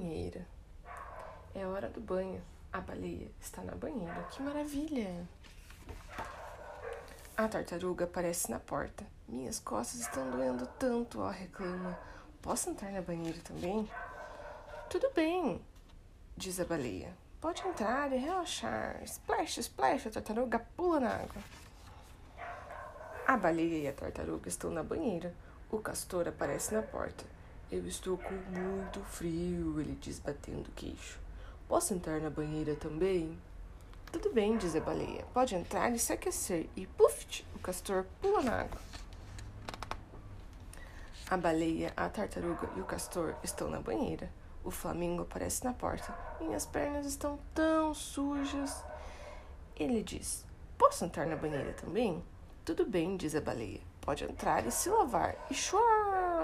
banheira. É hora do banho. A baleia está na banheira. Que maravilha! A tartaruga aparece na porta. Minhas costas estão doendo tanto, ó, reclama. Posso entrar na banheira também? Tudo bem, diz a baleia. Pode entrar e relaxar. Splash, splash, a tartaruga pula na água. A baleia e a tartaruga estão na banheira. O castor aparece na porta. Eu estou com muito frio, ele diz batendo o queixo. Posso entrar na banheira também? Tudo bem, diz a baleia. Pode entrar e se aquecer. E puff, o castor pula na água. A baleia, a tartaruga e o castor estão na banheira. O flamingo aparece na porta. Minhas pernas estão tão sujas. Ele diz: Posso entrar na banheira também? Tudo bem, diz a baleia. Pode entrar e se lavar. E chua,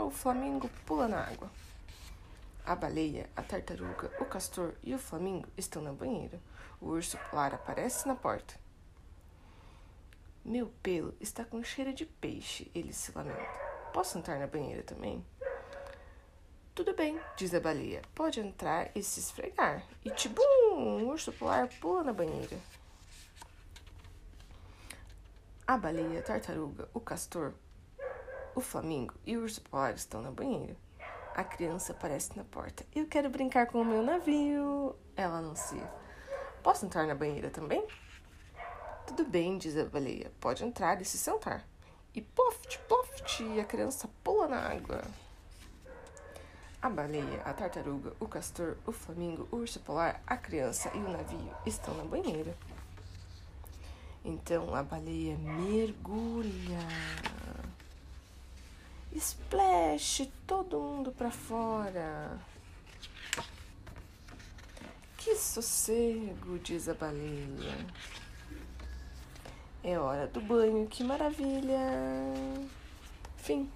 o flamingo pula na água. A baleia, a tartaruga, o castor e o flamingo estão na banheira. O urso polar aparece na porta. Meu pelo está com cheiro de peixe, ele se lamenta. Posso entrar na banheira também? Tudo bem, diz a baleia. Pode entrar e se esfregar. E tibum, um urso polar pula na banheira. A baleia, a tartaruga, o castor, o flamingo e o urso polar estão na banheira. A criança aparece na porta. Eu quero brincar com o meu navio, ela anuncia. Posso entrar na banheira também? Tudo bem, diz a baleia. Pode entrar e se sentar. E poft, poft, a criança pula na água. A baleia, a tartaruga, o castor, o flamingo, o urso polar, a criança e o navio estão na banheira. Então a baleia mergulha. Splash, todo mundo para fora. Que sossego, diz a baleia. É hora do banho, que maravilha. Fim.